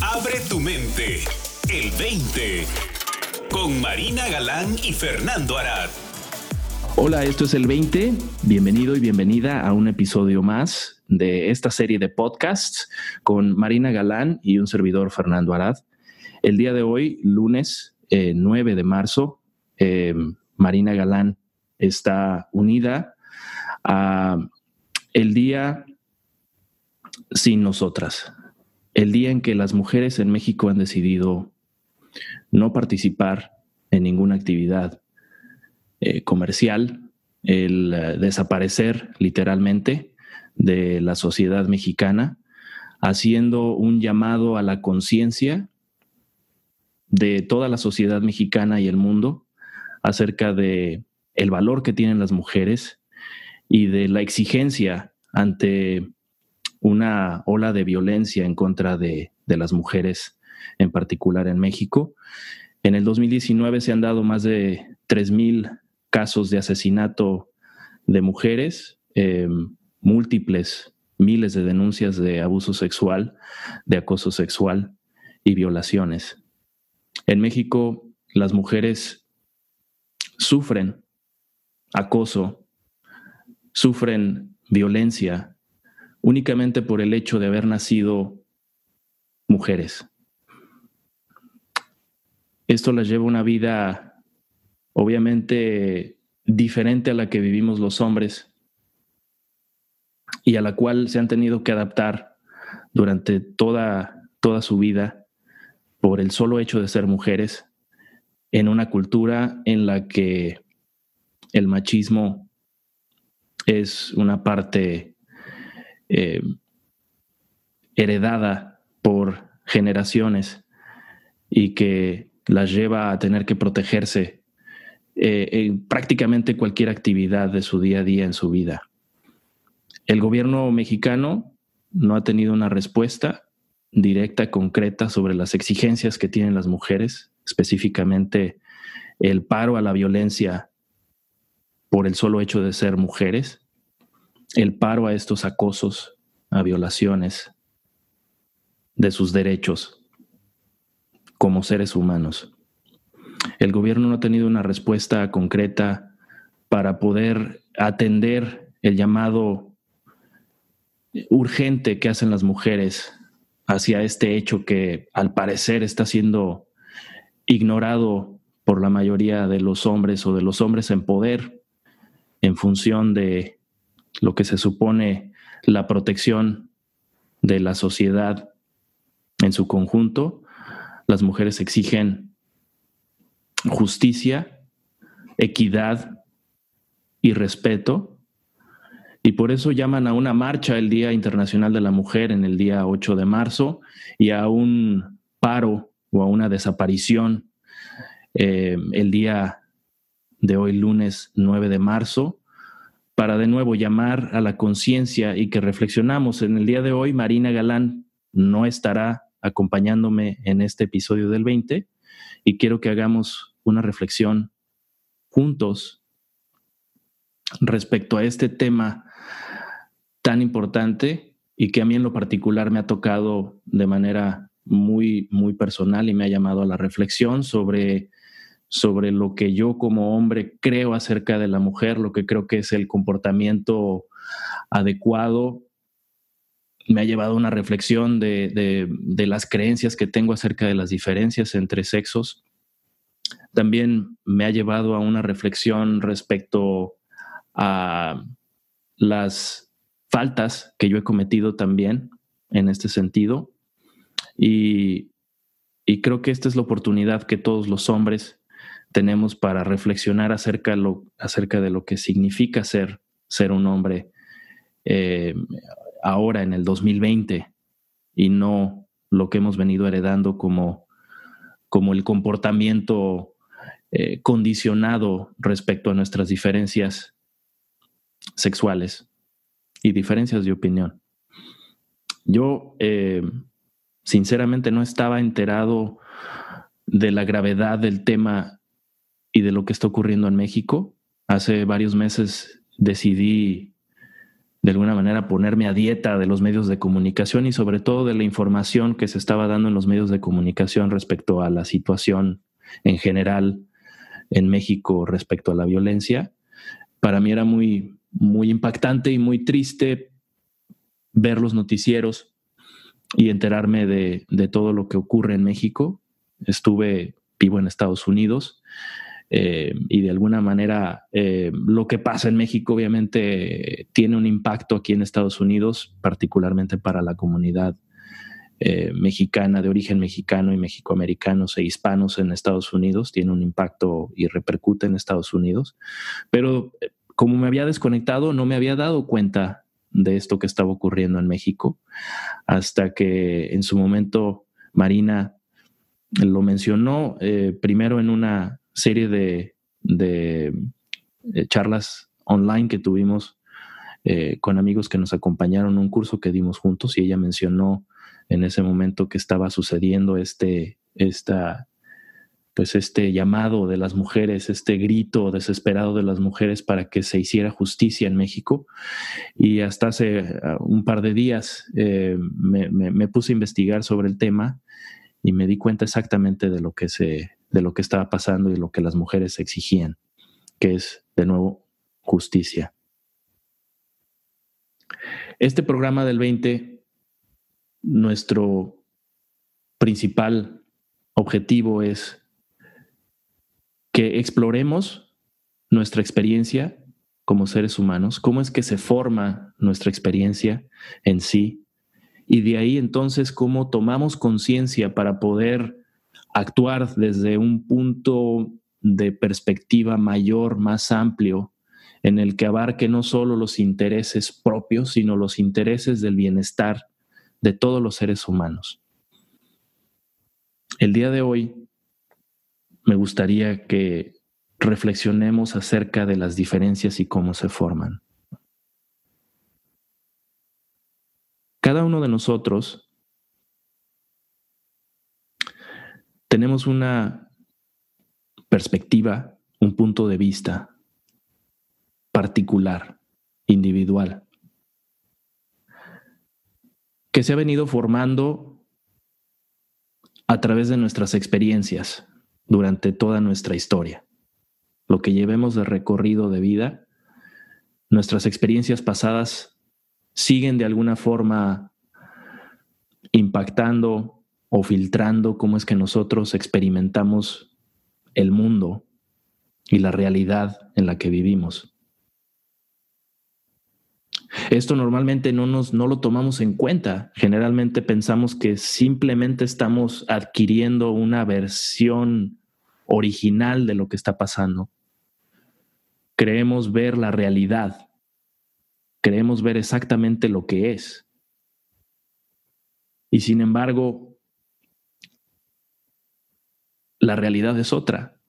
Abre tu mente. El 20. Con Marina Galán y Fernando Arad. Hola, esto es el 20. Bienvenido y bienvenida a un episodio más de esta serie de podcasts con Marina Galán y un servidor Fernando Arad. El día de hoy, lunes 9 eh, de marzo, eh, Marina Galán está unida a el día sin nosotras, el día en que las mujeres en México han decidido no participar en ninguna actividad eh, comercial, el eh, desaparecer literalmente de la sociedad mexicana, haciendo un llamado a la conciencia de toda la sociedad mexicana y el mundo acerca de el valor que tienen las mujeres y de la exigencia ante una ola de violencia en contra de, las mujeres, en particular en México. En el 2019 se han dado más de 3.000 casos de asesinato de mujeres, em, múltiples, miles de denuncias de abuso sexual, de acoso sexual y violaciones. En México, las mujeres sufren acoso, sufren violencia, únicamente por el hecho de haber nacido mujeres. Esto las lleva a una vida obviamente diferente a la que vivimos los hombres y a la cual se han tenido que adaptar durante toda, toda su vida por el solo hecho de ser mujeres en una cultura en la que el machismo es una parte eh, heredada por generaciones y que las lleva a tener que protegerse eh, en prácticamente cualquier actividad de su día a día en su vida. El gobierno mexicano no ha tenido una respuesta directa, concreta sobre las exigencias que tienen las mujeres, específicamente el paro a la violencia por el solo hecho de ser mujeres, el paro a estos acosos, a violaciones de sus derechos como seres humanos. El gobierno no ha tenido una respuesta concreta para poder atender el llamado urgente que hacen las mujeres hacia este hecho que al parecer está siendo ignorado por la mayoría de los hombres o de los hombres en poder en función de lo que se supone la protección de la sociedad en su conjunto, las mujeres exigen justicia, equidad y respeto, y por eso llaman a una marcha el Día Internacional de la Mujer en el día 8 de marzo y a un paro o a una desaparición eh, el día de hoy, lunes 9 de marzo, para de nuevo llamar a la conciencia y que reflexionamos. En el día de hoy, Marina Galán no estará acompañándome en este episodio del 20 y quiero que hagamos una reflexión juntos respecto a este tema tan importante y que a mí en lo particular me ha tocado de manera muy, muy personal y me ha llamado a la reflexión sobre sobre lo que yo como hombre creo acerca de la mujer, lo que creo que es el comportamiento adecuado. Me ha llevado a una reflexión de, las creencias que tengo acerca de las diferencias entre sexos. También me ha llevado a una reflexión respecto a las faltas que yo he cometido también en este sentido. Y, y creo que esta es la oportunidad que todos los hombres tenemos para reflexionar acerca, acerca de lo que significa ser, ser un hombre eh, ahora en el 2020 y no lo que hemos venido heredando como, como el comportamiento eh, condicionado respecto a nuestras diferencias sexuales y diferencias de opinión. Yo, eh, sinceramente, no estaba enterado de la gravedad del tema de lo que está ocurriendo en México. Hace varios meses decidí de alguna manera ponerme a dieta de los medios de comunicación y sobre todo de la información que se estaba dando en los medios de comunicación respecto a la situación en general en México respecto a la violencia. Para mí era muy, muy impactante y muy triste ver los noticieros y enterarme de, de todo lo que ocurre en México. Estuve vivo en Estados Unidos eh, y de alguna manera eh, lo que pasa en México obviamente tiene un impacto aquí en Estados Unidos, particularmente para la comunidad eh, mexicana, de origen mexicano y mexicoamericanos e hispanos en Estados Unidos, tiene un impacto y repercute en Estados Unidos. Pero como me había desconectado, no me había dado cuenta de esto que estaba ocurriendo en México, hasta que en su momento Marina lo mencionó primero en una serie de, eh, charlas online que tuvimos eh, con amigos que nos acompañaron, un curso que dimos juntos y ella mencionó en ese momento que estaba sucediendo este, esta, pues este llamado de las mujeres, este grito desesperado de las mujeres para que se hiciera justicia en México. Y hasta hace uh, un par de días eh, me, puse a investigar sobre el tema y me di cuenta exactamente de lo que se, de lo que estaba pasando y lo que las mujeres exigían, que es, de nuevo, justicia. Este programa del 20, nuestro principal objetivo es que exploremos nuestra experiencia como seres humanos, cómo es que se forma nuestra experiencia en sí, y de ahí entonces cómo tomamos conciencia para poder actuar desde un punto de perspectiva mayor, más amplio, en el que abarque no solo los intereses propios, sino los intereses del bienestar de todos los seres humanos. El día de hoy me gustaría que reflexionemos acerca de las diferencias y cómo se forman. Cada uno de nosotros tenemos una perspectiva, un punto de vista particular, individual, que se ha venido formando a través de nuestras experiencias durante toda nuestra historia. Lo que llevemos de recorrido de vida, nuestras experiencias pasadas siguen de alguna forma impactando o filtrando cómo es que nosotros experimentamos el mundo y la realidad en la que vivimos. Esto normalmente no, nos, no lo tomamos en cuenta. Generalmente pensamos que simplemente estamos adquiriendo una versión original de lo que está pasando. Creemos ver la realidad. Creemos ver exactamente lo que es. Y sin embargo, la realidad es otra.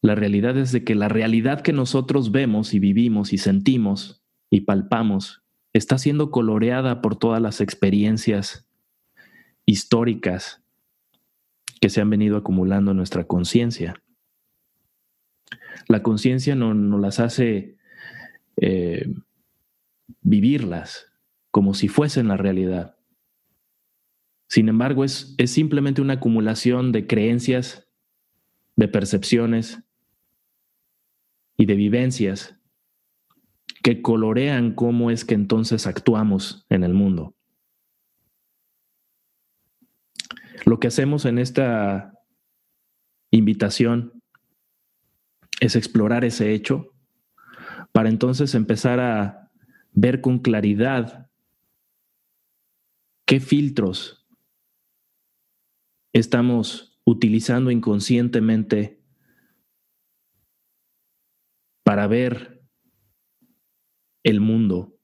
La realidad es de que la realidad que nosotros vemos y vivimos y sentimos y palpamos está siendo coloreada por todas las experiencias históricas que se han venido acumulando en nuestra conciencia. La conciencia no nos las hace eh, vivirlas como si fuesen la realidad. Sin embargo, es, es simplemente una acumulación de creencias, de percepciones y de vivencias que colorean cómo es que entonces actuamos en el mundo. Lo que hacemos en esta invitación es explorar ese hecho para entonces empezar a ver con claridad qué filtros estamos utilizando inconscientemente para ver el mundo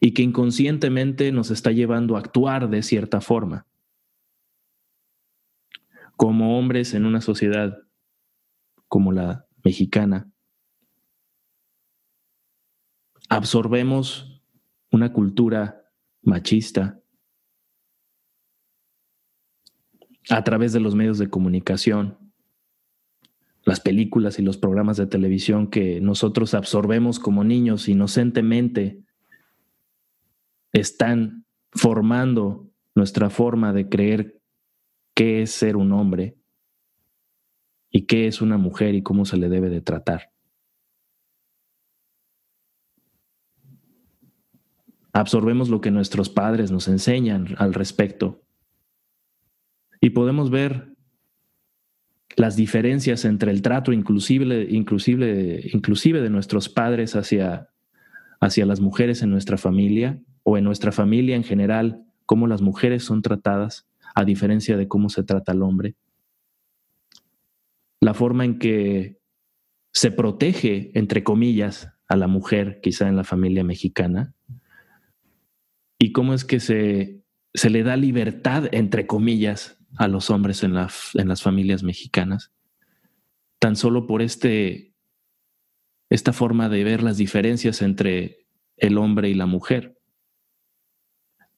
y que inconscientemente nos está llevando a actuar de cierta forma. Como hombres en una sociedad como la mexicana, absorbemos una cultura machista a través de los medios de comunicación, las películas y los programas de televisión que nosotros absorbemos como niños inocentemente están formando nuestra forma de creer qué es ser un hombre y qué es una mujer y cómo se le debe de tratar. Absorbemos lo que nuestros padres nos enseñan al respecto y podemos ver las diferencias entre el trato inclusive, inclusive, inclusive de nuestros padres hacia, hacia las mujeres en nuestra familia o en nuestra familia en general, cómo las mujeres son tratadas a diferencia de cómo se trata al hombre. La forma en que se protege, entre comillas, a la mujer, quizá en la familia mexicana, y cómo es que se, se le da libertad, entre comillas, a los hombres en, en las familias mexicanas, tan solo por este, esta forma de ver las diferencias entre el hombre y la mujer.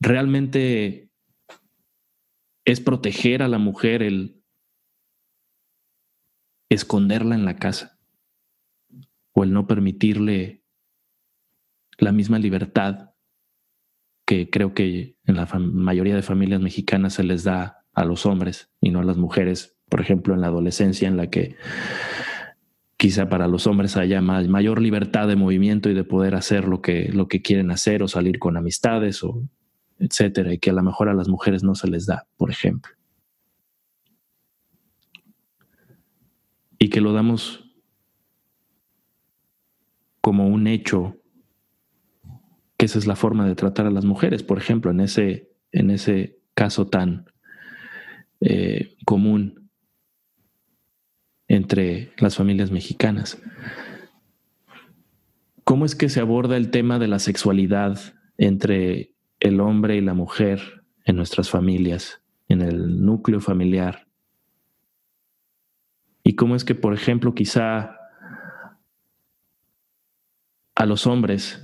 Realmente es proteger a la mujer el esconderla en la casa o el no permitirle la misma libertad que creo que en la mayoría de familias mexicanas se les da a los hombres y no a las mujeres, por ejemplo, en la adolescencia en la que quizá para los hombres haya mayor libertad de movimiento y de poder hacer lo que, lo que quieren hacer o salir con amistades o etcétera, y que a lo mejor a las mujeres no se les da, por ejemplo. Y que lo damos como un hecho, que esa es la forma de tratar a las mujeres, por ejemplo, en ese, en ese caso tan eh, común entre las familias mexicanas. ¿Cómo es que se aborda el tema de la sexualidad entre el hombre y la mujer en nuestras familias, en el núcleo familiar. Y cómo es que, por ejemplo, quizá a los hombres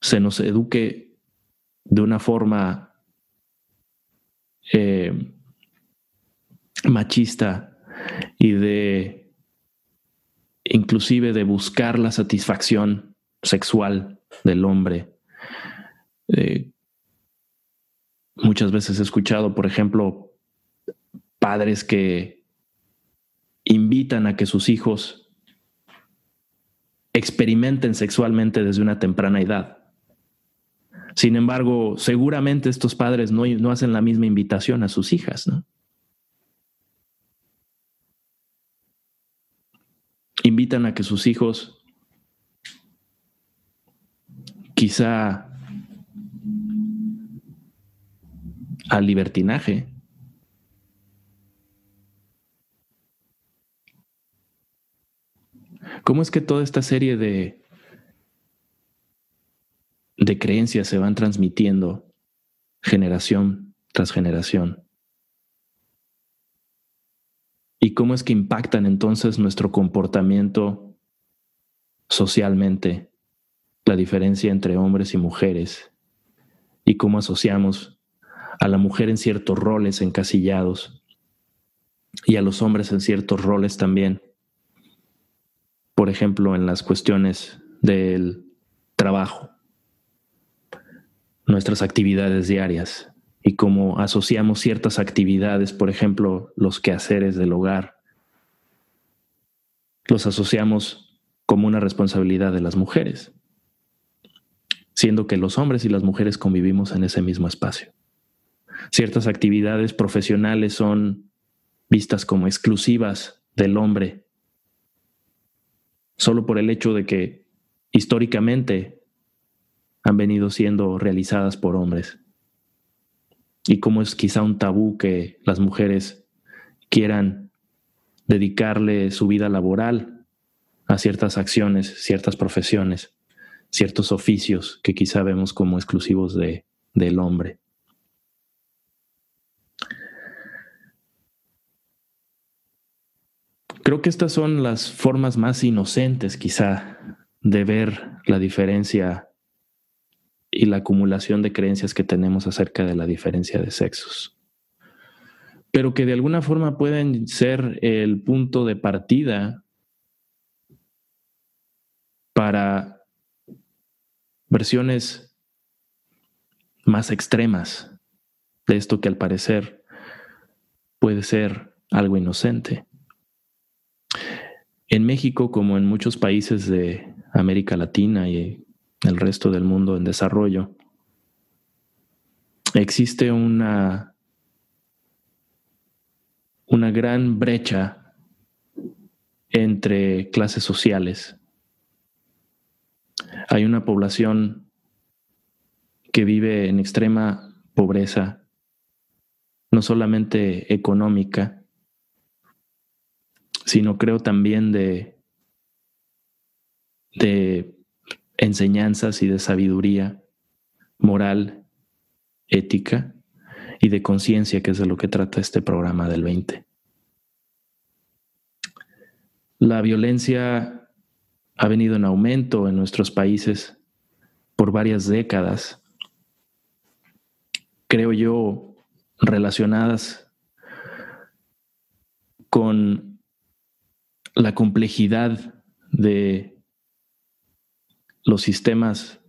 se nos eduque de una forma eh, machista y de inclusive de buscar la satisfacción sexual del hombre, eh, Muchas veces he escuchado, por ejemplo, padres que invitan a que sus hijos experimenten sexualmente desde una temprana edad. Sin embargo, seguramente estos padres no, no hacen la misma invitación a sus hijas, ¿no? Invitan a que sus hijos quizá al libertinaje. ¿Cómo es que toda esta serie de, de creencias se van transmitiendo generación tras generación? ¿Y cómo es que impactan entonces nuestro comportamiento socialmente, la diferencia entre hombres y mujeres? ¿Y cómo asociamos a la mujer en ciertos roles encasillados y a los hombres en ciertos roles también. Por ejemplo, en las cuestiones del trabajo, nuestras actividades diarias y cómo asociamos ciertas actividades, por ejemplo, los quehaceres del hogar, los asociamos como una responsabilidad de las mujeres, siendo que los hombres y las mujeres convivimos en ese mismo espacio ciertas actividades profesionales son vistas como exclusivas del hombre, solo por el hecho de que históricamente han venido siendo realizadas por hombres. Y como es quizá un tabú que las mujeres quieran dedicarle su vida laboral a ciertas acciones, ciertas profesiones, ciertos oficios que quizá vemos como exclusivos de, del hombre. Creo que estas son las formas más inocentes quizá de ver la diferencia y la acumulación de creencias que tenemos acerca de la diferencia de sexos. pero que de alguna forma pueden ser el punto de partida para versiones más extremas de esto que al parecer puede ser algo inocente. En México, como en muchos países de América Latina y el resto del mundo en desarrollo, existe una una gran brecha entre clases sociales. Hay una población que vive en extrema pobreza, no solamente económica, sino creo también de, de enseñanzas y de sabiduría moral, ética, y de conciencia, que es de lo que trata este programa del 20. La violencia ha venido en aumento en nuestros países por varias décadas, creo yo, relacionadas con la complejidad de los sistemas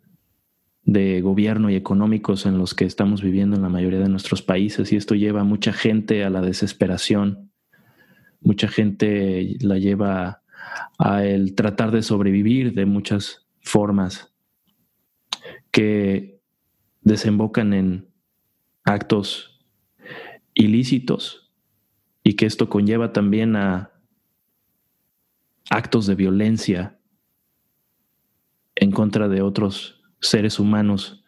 de gobierno y económicos en los que estamos viviendo en la mayoría de nuestros países y esto lleva a mucha gente a la desesperación, mucha gente la lleva a el tratar de sobrevivir de muchas formas que desembocan en actos ilícitos y que esto conlleva también a actos de violencia en contra de otros seres humanos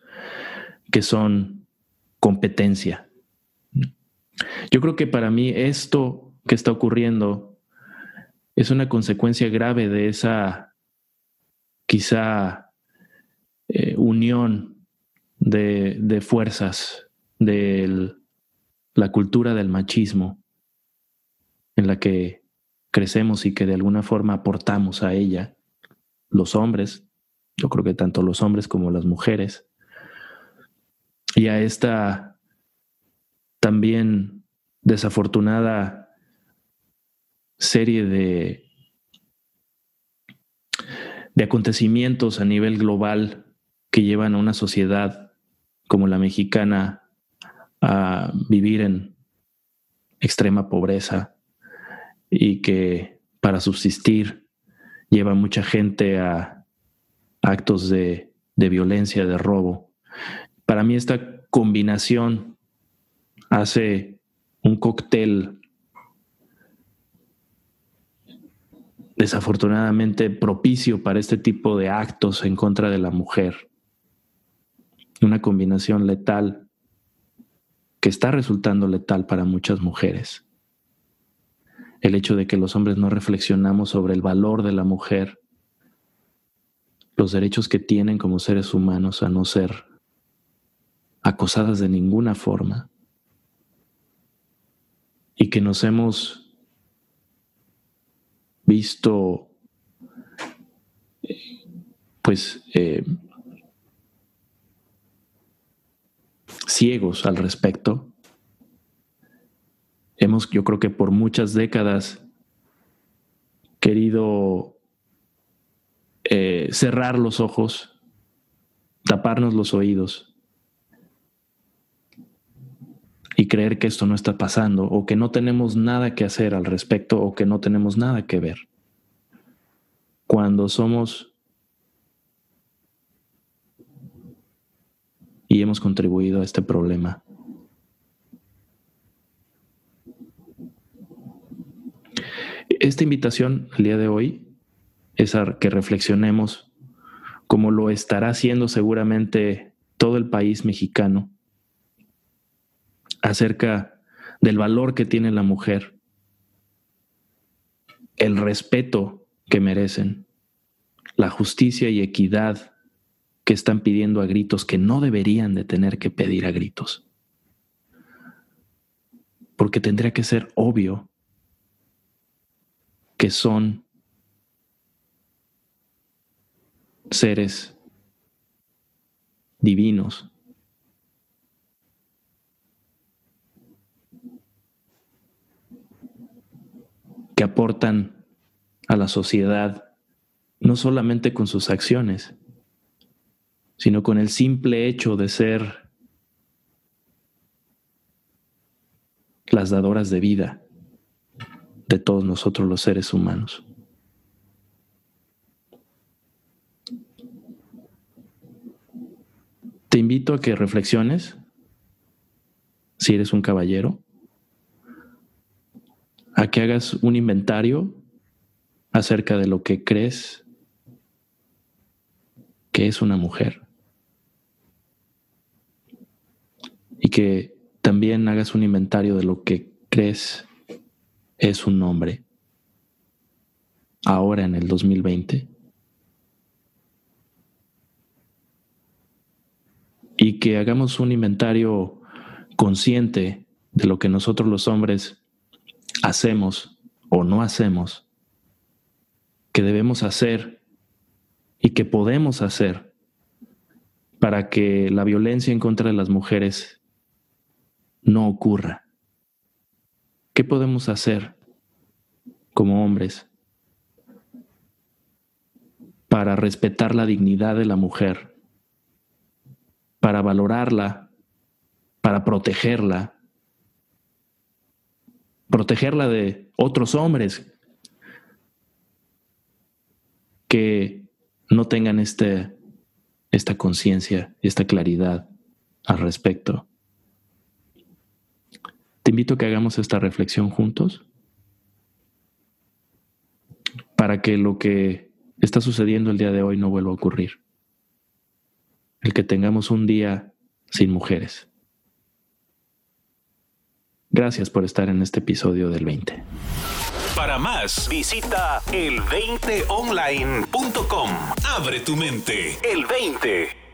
que son competencia. Yo creo que para mí esto que está ocurriendo es una consecuencia grave de esa quizá eh, unión de, de fuerzas de la cultura del machismo en la que crecemos y que de alguna forma aportamos a ella, los hombres, yo creo que tanto los hombres como las mujeres, y a esta también desafortunada serie de, de acontecimientos a nivel global que llevan a una sociedad como la mexicana a vivir en extrema pobreza y que para subsistir lleva mucha gente a actos de, violencia, de robo. Para mí esta combinación hace un cóctel desafortunadamente propicio para este tipo de actos en contra de la mujer. Una combinación letal que está resultando letal para muchas mujeres. El hecho de que los hombres no reflexionamos sobre el valor de la mujer los derechos que tienen como seres humanos a no ser acosadas de ninguna forma y que nos hemos visto pues eh, ciegos al respecto. Hemos, yo creo que por muchas décadas, querido eh, cerrar los ojos, taparnos los oídos y creer que esto no está pasando o que no tenemos nada que hacer al respecto o que no tenemos nada que ver. Cuando somos y hemos contribuido a este problema. Esta invitación el día de hoy es que reflexionemos, como lo estará haciendo seguramente todo el país mexicano, acerca del valor que tiene la mujer, el respeto que merecen, la justicia y equidad que están pidiendo a gritos que no deberían de tener que pedir a gritos. Porque tendría que ser obvio que son seres divinos. aportan a la sociedad, no solamente con sus acciones, sino con el simple hecho de ser las dadoras de vida de todos nosotros los seres humanos. Te invito a que reflexiones, si eres un caballero, a que hagas un inventario acerca de lo que crees que es una mujer. Y que también hagas un inventario de lo que crees es un hombre ahora en el 2020. Y que hagamos un inventario consciente de lo que nosotros los hombres hacemos o no hacemos, que debemos hacer y que podemos hacer para que la violencia en contra de las mujeres no ocurra. ¿Qué podemos hacer como hombres para respetar la dignidad de la mujer, para valorarla, para protegerla, protegerla de otros hombres que no tengan este, esta conciencia, esta claridad al respecto. Te invito a que hagamos esta reflexión juntos para que lo que está sucediendo el día de hoy no vuelva a ocurrir. El que tengamos un día sin mujeres. Gracias por estar en este episodio del 20. Para más, visita el20online.com. Abre tu mente. El 20.